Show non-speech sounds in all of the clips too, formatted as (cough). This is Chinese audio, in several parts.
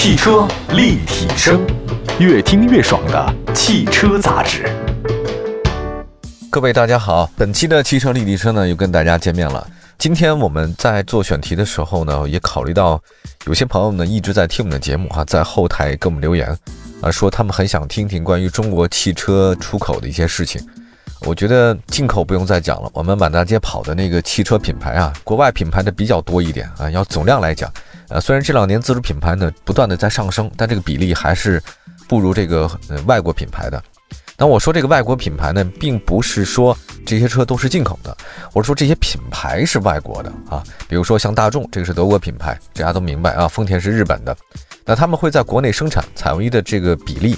汽车立体声，越听越爽的汽车杂志。各位大家好，本期的汽车立体声呢又跟大家见面了。今天我们在做选题的时候呢，也考虑到有些朋友呢一直在听我们的节目哈，在后台给我们留言啊，说他们很想听听关于中国汽车出口的一些事情。我觉得进口不用再讲了，我们满大街跑的那个汽车品牌啊，国外品牌的比较多一点啊。要总量来讲，呃，虽然这两年自主品牌呢不断的在上升，但这个比例还是不如这个呃外国品牌的。那我说这个外国品牌呢，并不是说这些车都是进口的，我是说这些品牌是外国的啊。比如说像大众，这个是德国品牌，大家都明白啊。丰田是日本的，那他们会在国内生产，采用一的这个比例。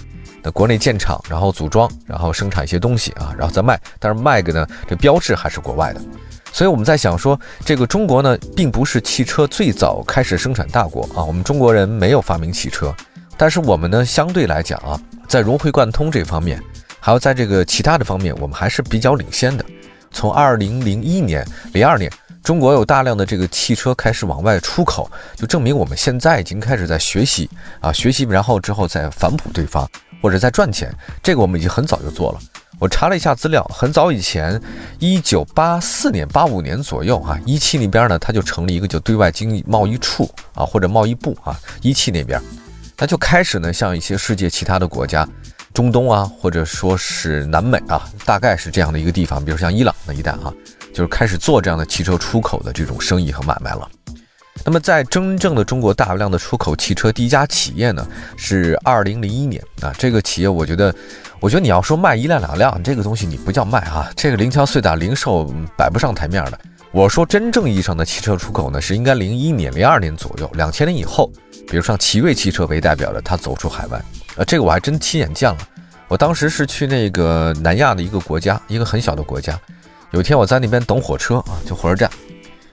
国内建厂，然后组装，然后生产一些东西啊，然后再卖。但是卖个呢，这标志还是国外的。所以我们在想说，这个中国呢，并不是汽车最早开始生产大国啊。我们中国人没有发明汽车，但是我们呢，相对来讲啊，在融会贯通这方面，还有在这个其他的方面，我们还是比较领先的。从二零零一年、零二年，中国有大量的这个汽车开始往外出口，就证明我们现在已经开始在学习啊，学习，然后之后再反哺对方。或者在赚钱，这个我们已经很早就做了。我查了一下资料，很早以前，一九八四年、八五年左右啊，一汽那边呢，它就成立一个叫对外经济贸易处啊，或者贸易部啊，一汽那边，它就开始呢，向一些世界其他的国家，中东啊，或者说是南美啊，大概是这样的一个地方，比如像伊朗那一带啊，就是开始做这样的汽车出口的这种生意和买卖了。那么，在真正的中国大量的出口汽车第一家企业呢，是二零零一年啊。这个企业，我觉得，我觉得你要说卖一辆两辆，这个东西你不叫卖啊。这个零敲碎打零售摆不上台面的。我说真正意义上的汽车出口呢，是应该零一年、零二年左右，两千年以后，比如像奇瑞汽车为代表的，它走出海外。呃，这个我还真亲眼见了。我当时是去那个南亚的一个国家，一个很小的国家。有一天我在那边等火车啊，就火车站。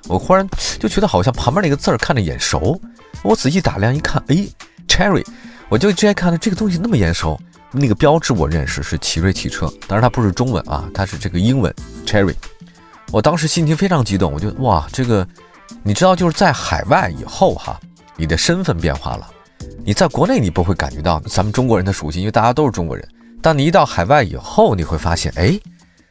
我忽然就觉得好像旁边那个字儿看着眼熟，我仔细打量一看，哎，Cherry，我就直接看到这个东西那么眼熟，那个标志我认识是奇瑞汽车，当然它不是中文啊，它是这个英文 Cherry。我当时心情非常激动，我就哇，这个你知道就是在海外以后哈，你的身份变化了，你在国内你不会感觉到咱们中国人的属性，因为大家都是中国人，当你一到海外以后，你会发现，哎，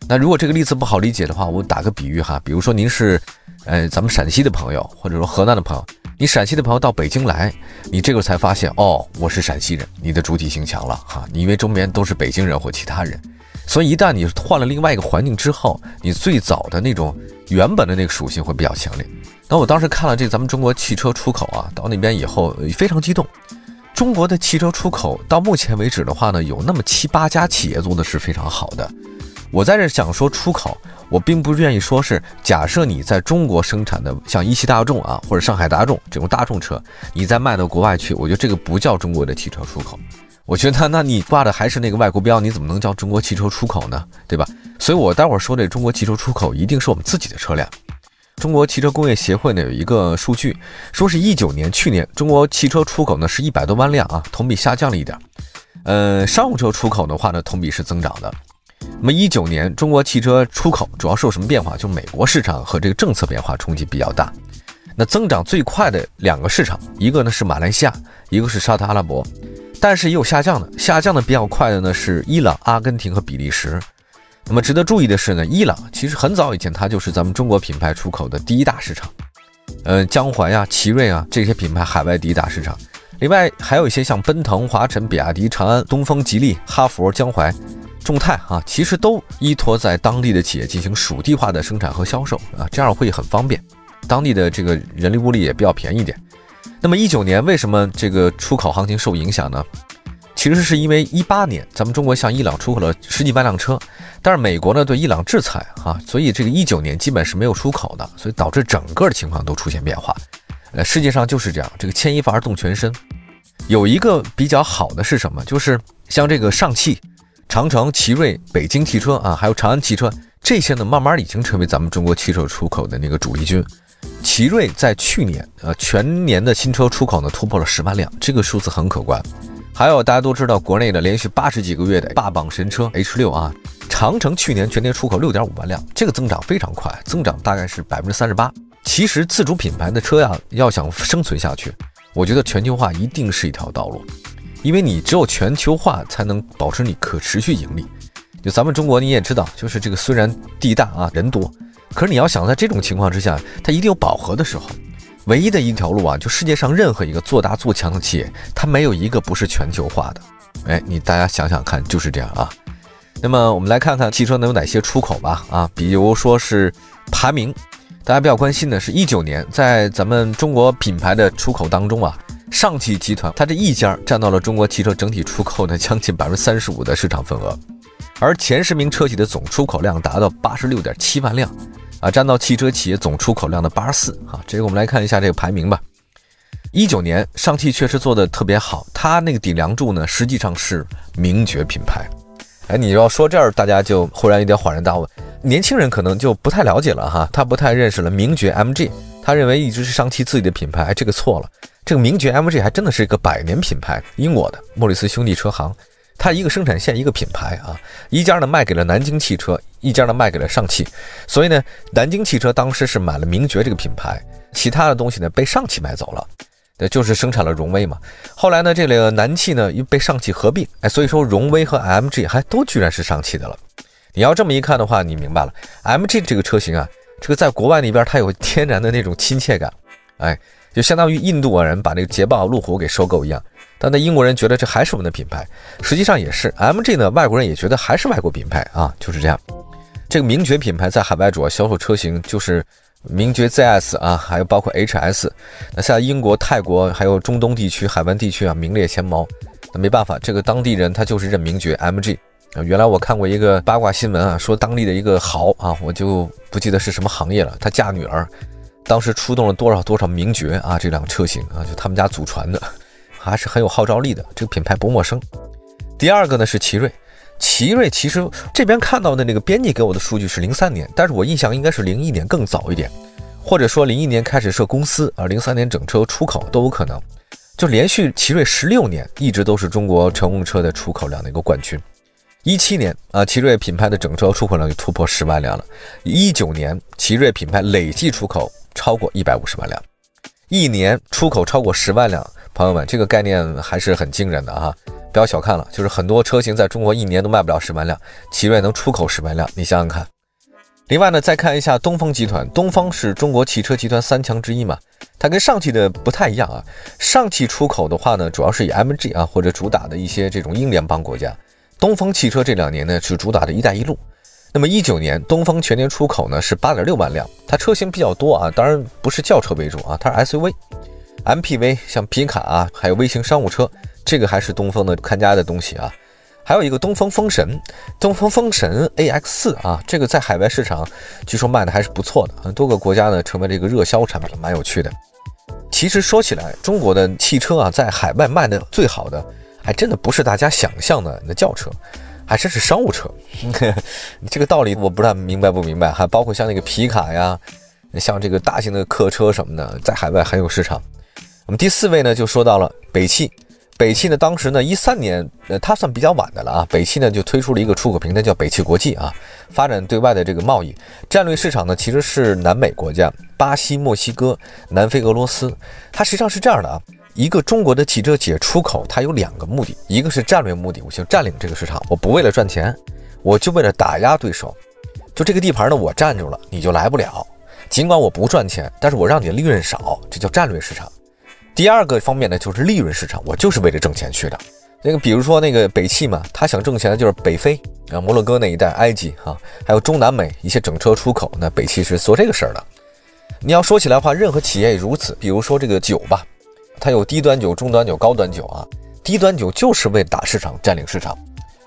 那如果这个例子不好理解的话，我打个比喻哈，比如说您是。呃，咱们陕西的朋友，或者说河南的朋友，你陕西的朋友到北京来，你这个才发现哦，我是陕西人，你的主体性强了哈。你以为周边都是北京人或其他人，所以一旦你换了另外一个环境之后，你最早的那种原本的那个属性会比较强烈。那我当时看了这咱们中国汽车出口啊，到那边以后非常激动。中国的汽车出口到目前为止的话呢，有那么七八家企业做的是非常好的。我在这想说出口。我并不愿意说是假设你在中国生产的像一汽大众啊，或者上海大众这种大众车，你再卖到国外去，我觉得这个不叫中国的汽车出口。我觉得那你挂的还是那个外国标，你怎么能叫中国汽车出口呢？对吧？所以我待会儿说这中国汽车出口一定是我们自己的车辆。中国汽车工业协会呢有一个数据，说是一九年去年中国汽车出口呢是一百多万辆啊，同比下降了一点。呃，商用车出口的话呢，同比是增长的。那么一九年，中国汽车出口主要受什么变化？就美国市场和这个政策变化冲击比较大。那增长最快的两个市场，一个呢是马来西亚，一个是沙特阿拉伯。但是也有下降的，下降的比较快的呢是伊朗、阿根廷和比利时。那么值得注意的是呢，伊朗其实很早以前它就是咱们中国品牌出口的第一大市场。呃，江淮啊、奇瑞啊这些品牌海外第一大市场。另外还有一些像奔腾、华晨、比亚迪、长安、东风、吉利、哈弗、江淮。众泰啊，其实都依托在当地的企业进行属地化的生产和销售啊，这样会很方便，当地的这个人力物力也比较便宜一点。那么一九年为什么这个出口行情受影响呢？其实是因为一八年咱们中国向伊朗出口了十几万辆车，但是美国呢对伊朗制裁啊，所以这个一九年基本是没有出口的，所以导致整个的情况都出现变化。呃，世界上就是这样，这个牵一发而动全身。有一个比较好的是什么？就是像这个上汽。长城、奇瑞、北京汽车啊，还有长安汽车，这些呢，慢慢已经成为咱们中国汽车出口的那个主力军。奇瑞在去年，呃，全年的新车出口呢，突破了十万辆，这个数字很可观。还有大家都知道，国内的连续八十几个月的霸榜神车 H 六啊，长城去年全年出口六点五万辆，这个增长非常快，增长大概是百分之三十八。其实自主品牌的车呀，要想生存下去。我觉得全球化一定是一条道路，因为你只有全球化才能保持你可持续盈利。就咱们中国你也知道，就是这个虽然地大啊人多，可是你要想在这种情况之下，它一定有饱和的时候。唯一的一条路啊，就世界上任何一个做大做强的企业，它没有一个不是全球化的。哎，你大家想想看，就是这样啊。那么我们来看看汽车能有哪些出口吧。啊，比如说是排名，大家比较关心的是，一九年在咱们中国品牌的出口当中啊，上汽集团它这一家占到了中国汽车整体出口的将近百分之三十五的市场份额，而前十名车企的总出口量达到八十六点七万辆，啊，占到汽车企业总出口量的八十四。啊，这个我们来看一下这个排名吧。一九年上汽确实做的特别好，它那个顶梁柱呢，实际上是名爵品牌。哎，你要说这儿，大家就忽然有点恍然大悟。年轻人可能就不太了解了哈，他不太认识了名爵 MG，他认为一直是上汽自己的品牌，哎，这个错了。这个名爵 MG 还真的是一个百年品牌，英国的莫里斯兄弟车行，它一个生产线一个品牌啊，一家呢卖给了南京汽车，一家呢卖给了上汽，所以呢，南京汽车当时是买了名爵这个品牌，其他的东西呢被上汽买走了。对，就是生产了荣威嘛。后来呢，这个南汽呢又被上汽合并，哎，所以说荣威和 MG 还都居然是上汽的了。你要这么一看的话，你明白了，MG 这个车型啊，这个在国外那边它有天然的那种亲切感，哎，就相当于印度啊人把这个捷豹、路虎给收购一样。但那英国人觉得这还是我们的品牌，实际上也是 MG 呢，外国人也觉得还是外国品牌啊，就是这样。这个名爵品牌在海外主要销售车型就是。名爵 ZS 啊，还有包括 HS，那在英国、泰国还有中东地区、海湾地区啊，名列前茅。那没办法，这个当地人他就是认名爵 MG。原来我看过一个八卦新闻啊，说当地的一个豪啊，我就不记得是什么行业了，他嫁女儿，当时出动了多少多少名爵啊，这辆车型啊，就他们家祖传的，还是很有号召力的，这个品牌不陌生。第二个呢是奇瑞。奇瑞其实这边看到的那个编辑给我的数据是零三年，但是我印象应该是零一年更早一点，或者说零一年开始设公司啊，零三年整车出口都有可能。就连续奇瑞十六年一直都是中国乘用车的出口量的一个冠军。一七年啊，奇瑞品牌的整车出口量就突破十万辆了。一九年，奇瑞品牌累计出口超过一百五十万辆，一年出口超过十万辆，朋友们，这个概念还是很惊人的哈。不要小看了，就是很多车型在中国一年都卖不了十万辆，奇瑞能出口十万辆，你想想看。另外呢，再看一下东风集团，东风是中国汽车集团三强之一嘛，它跟上汽的不太一样啊。上汽出口的话呢，主要是以 MG 啊或者主打的一些这种英联邦国家，东风汽车这两年呢是主打的一带一路。那么一九年东风全年出口呢是八点六万辆，它车型比较多啊，当然不是轿车为主啊，它是 SUV、MPV，像皮卡啊，还有微型商务车。这个还是东风的看家的东西啊，还有一个东风风神，东风风神 AX 四啊，这个在海外市场据说卖的还是不错的，很多个国家呢成为这个热销产品，蛮有趣的。其实说起来，中国的汽车啊，在海外卖的最好的，还真的不是大家想象的那轿车，还真是商务车。(laughs) 这个道理我不知道明白不明白，还包括像那个皮卡呀，像这个大型的客车什么的，在海外很有市场。我们第四位呢，就说到了北汽。北汽呢，当时呢，一三年，呃，它算比较晚的了啊。北汽呢，就推出了一个出口平台，叫北汽国际啊，发展对外的这个贸易战略市场呢，其实是南美国家，巴西、墨西哥、南非、俄罗斯。它实际上是这样的啊，一个中国的汽车企业出口，它有两个目的，一个是战略目的，我想占领这个市场，我不为了赚钱，我就为了打压对手，就这个地盘呢，我占住了，你就来不了。尽管我不赚钱，但是我让你的利润少，这叫战略市场。第二个方面呢，就是利润市场，我就是为了挣钱去的。那个比如说那个北汽嘛，他想挣钱的就是北非啊、摩洛哥那一带、埃及哈，还有中南美一些整车出口，那北汽是做这个事儿的。你要说起来的话，任何企业也如此。比如说这个酒吧，它有低端酒、中端酒、高端酒啊。低端酒就是为打市场、占领市场。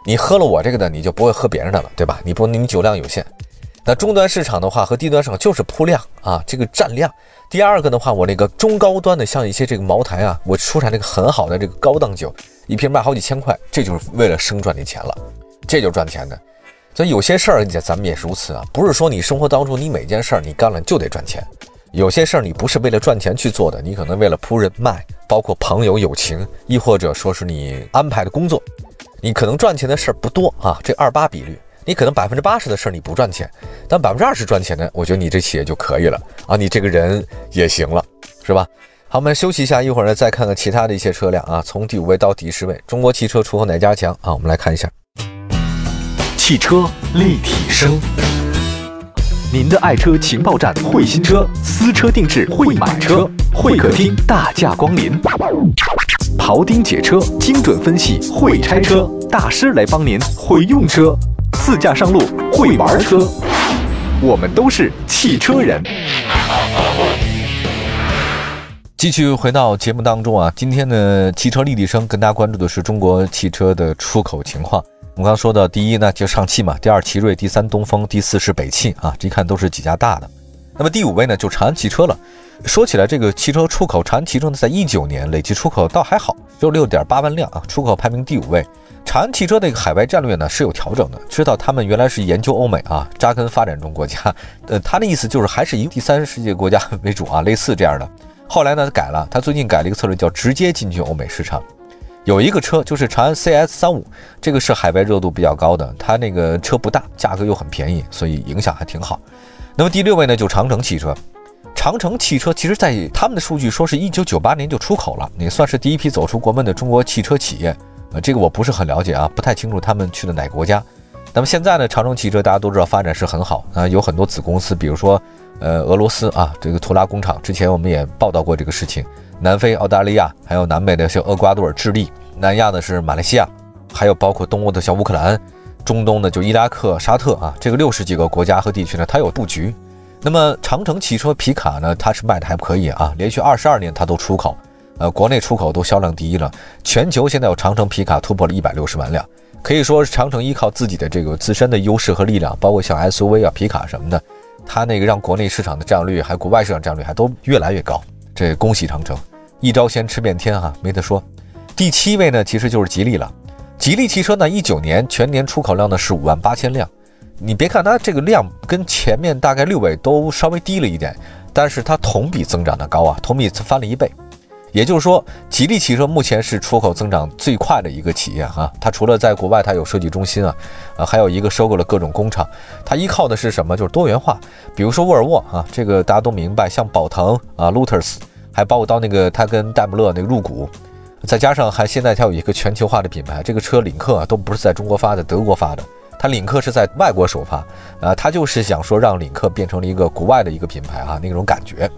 你喝了我这个的，你就不会喝别人的了，对吧？你不，你酒量有限。那中端市场的话和低端市场就是铺量啊，这个占量。第二个的话，我那个中高端的，像一些这个茅台啊，我出产这个很好的这个高档酒，一瓶卖好几千块，这就是为了生赚你钱了，这就赚钱的。所以有些事儿，咱们也是如此啊，不是说你生活当中你每件事儿你干了就得赚钱，有些事儿你不是为了赚钱去做的，你可能为了铺人脉，包括朋友友情，亦或者说是你安排的工作，你可能赚钱的事儿不多啊，这二八比率。你可能百分之八十的事儿你不赚钱，但百分之二十赚钱的，我觉得你这企业就可以了啊，你这个人也行了，是吧？好，我们休息一下，一会儿呢再看看其他的一些车辆啊，从第五位到第十位，中国汽车出口哪家强啊？我们来看一下。汽车立体声，您的爱车情报站，会新车，私车定制，会买车，会客厅大驾光临，庖丁解车，精准分析，会拆车大师来帮您，会用车，自驾上路，会玩车，我们都是汽车人。继续回到节目当中啊，今天的汽车立体声跟大家关注的是中国汽车的出口情况。我们刚刚说的，第一呢就上汽嘛，第二奇瑞，第三东风，第四是北汽啊，这一看都是几家大的。那么第五位呢就长安汽车了。说起来，这个汽车出口，长安汽车呢在一九年累计出口倒还好，只有六点八万辆啊，出口排名第五位。长安汽车的一个海外战略呢是有调整的，知道他们原来是研究欧美啊，扎根发展中国家，呃，他的意思就是还是以第三世界国家为主啊，类似这样的。后来呢改了，他最近改了一个策略，叫直接进军欧美市场。有一个车就是长安 CS 三五，这个是海外热度比较高的，它那个车不大，价格又很便宜，所以影响还挺好。那么第六位呢，就长城汽车。长城汽车其实在他们的数据说是一九九八年就出口了，也算是第一批走出国门的中国汽车企业。呃，这个我不是很了解啊，不太清楚他们去的哪个国家。那么现在呢，长城汽车大家都知道发展是很好啊，有很多子公司，比如说。呃，俄罗斯啊，这个图拉工厂，之前我们也报道过这个事情。南非、澳大利亚，还有南美的像厄瓜多尔、智利，南亚的是马来西亚，还有包括东欧的像乌克兰，中东的就伊拉克、沙特啊，这个六十几个国家和地区呢，它有布局。那么长城汽车皮卡呢，它是卖的还可以啊，连续二十二年它都出口，呃，国内出口都销量第一了。全球现在有长城皮卡突破了一百六十万辆，可以说是长城依靠自己的这个自身的优势和力量，包括像 SUV 啊、皮卡什么的。它那个让国内市场的占有率，还有国外市场占有率还都越来越高，这恭喜长城，一招鲜吃遍天哈，没得说。第七位呢，其实就是吉利了。吉利汽车呢，一九年全年出口量呢是五万八千辆，你别看它这个量跟前面大概六位都稍微低了一点，但是它同比增长的高啊，同比翻了一倍。也就是说，吉利汽车目前是出口增长最快的一个企业哈。它除了在国外，它有设计中心啊，啊，还有一个收购了各种工厂。它依靠的是什么？就是多元化。比如说沃尔沃啊，这个大家都明白，像宝腾啊、Lotus，还包括到那个它跟戴姆勒那个入股，再加上还现在它有一个全球化的品牌，这个车领克啊都不是在中国发的，德国发的，它领克是在外国首发啊，它就是想说让领克变成了一个国外的一个品牌啊，那种感觉。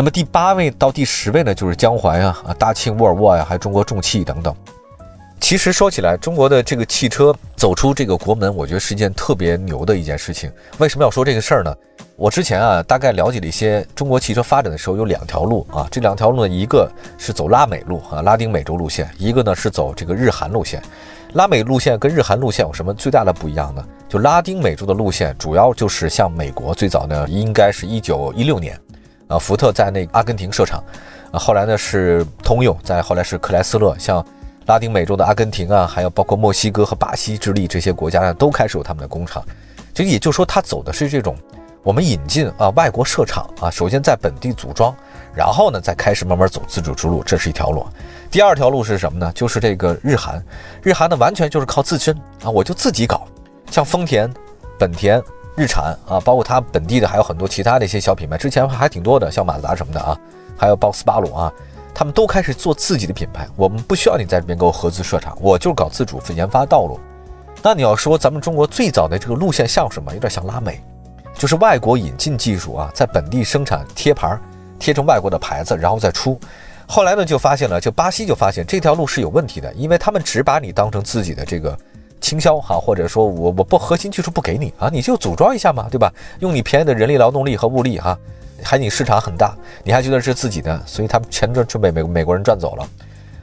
那么第八位到第十位呢，就是江淮啊、啊大庆、沃尔沃呀，还有中国重汽等等。其实说起来，中国的这个汽车走出这个国门，我觉得是一件特别牛的一件事情。为什么要说这个事儿呢？我之前啊，大概了解了一些中国汽车发展的时候，有两条路啊。这两条路呢，一个是走拉美路啊，拉丁美洲路线；一个呢是走这个日韩路线。拉美路线跟日韩路线有什么最大的不一样呢？就拉丁美洲的路线，主要就是像美国最早呢，应该是一九一六年。啊，福特在那阿根廷设厂，啊，后来呢是通用，再后来是克莱斯勒，像拉丁美洲的阿根廷啊，还有包括墨西哥和巴西、智利这些国家呢，都开始有他们的工厂。这个也就是说，他走的是这种我们引进啊，外国设厂啊，首先在本地组装，然后呢再开始慢慢走自主之路，这是一条路。第二条路是什么呢？就是这个日韩，日韩呢完全就是靠自身啊，我就自己搞，像丰田、本田。日产啊，包括它本地的还有很多其他的一些小品牌，之前还挺多的，像马自达什么的啊，还有包斯巴鲁啊，他们都开始做自己的品牌。我们不需要你在这边给我合资设厂，我就是搞自主研发道路。那你要说咱们中国最早的这个路线像什么？有点像拉美，就是外国引进技术啊，在本地生产贴牌，贴成外国的牌子，然后再出。后来呢，就发现了，就巴西就发现这条路是有问题的，因为他们只把你当成自己的这个。倾销哈，或者说我我不核心技术不给你啊，你就组装一下嘛，对吧？用你便宜的人力劳动力和物力哈，还你市场很大，你还觉得是自己的，所以他们全赚全被美美国人赚走了。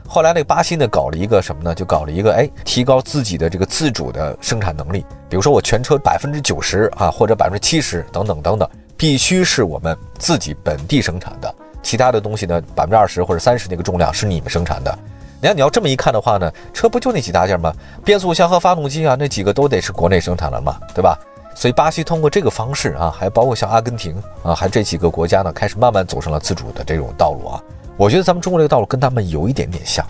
后来那个巴西呢，搞了一个什么呢？就搞了一个哎，提高自己的这个自主的生产能力。比如说我全车百分之九十啊，或者百分之七十等等等等，必须是我们自己本地生产的，其他的东西呢，百分之二十或者三十那个重量是你们生产的。你看，你要这么一看的话呢，车不就那几大件吗？变速箱和发动机啊，那几个都得是国内生产的嘛，对吧？所以巴西通过这个方式啊，还包括像阿根廷啊，还这几个国家呢，开始慢慢走上了自主的这种道路啊。我觉得咱们中国这个道路跟他们有一点点像，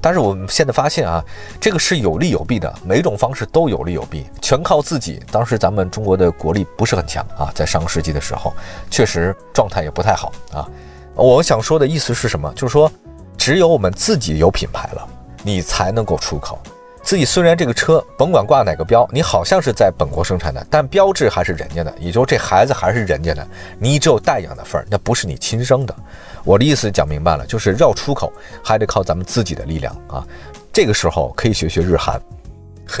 但是我们现在发现啊，这个是有利有弊的，每种方式都有利有弊，全靠自己。当时咱们中国的国力不是很强啊，在上个世纪的时候，确实状态也不太好啊。我想说的意思是什么？就是说，只有我们自己有品牌了，你才能够出口。自己虽然这个车甭管挂哪个标，你好像是在本国生产的，但标志还是人家的，也就是这孩子还是人家的，你只有代养的份儿，那不是你亲生的。我的意思讲明白了，就是要出口还得靠咱们自己的力量啊。这个时候可以学学日韩，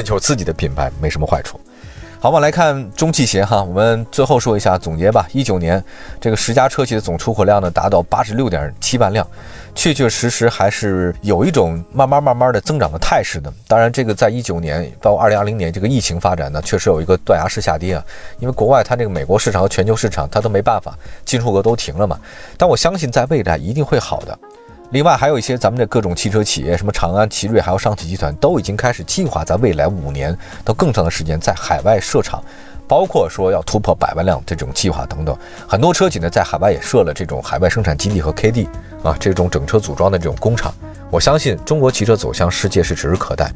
有 (laughs) 自己的品牌没什么坏处。好吧，来看中汽协哈，我们最后说一下总结吧。一九年这个十佳车企的总出口量呢达到八十六点七万辆，确确实实还是有一种慢慢慢慢的增长的态势的。当然，这个在一九年到二零二零年这个疫情发展呢，确实有一个断崖式下跌啊，因为国外它这个美国市场和全球市场它都没办法，进出口都停了嘛。但我相信在未来一定会好的。另外还有一些咱们的各种汽车企业，什么长安、奇瑞，还有上汽集团，都已经开始计划在未来五年到更长的时间在海外设厂，包括说要突破百万辆这种计划等等。很多车企呢在海外也设了这种海外生产基地和 K D 啊，这种整车组装的这种工厂。我相信中国汽车走向世界是指日可待。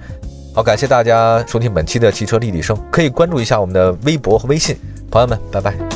好，感谢大家收听本期的汽车立体声，可以关注一下我们的微博和微信，朋友们，拜拜。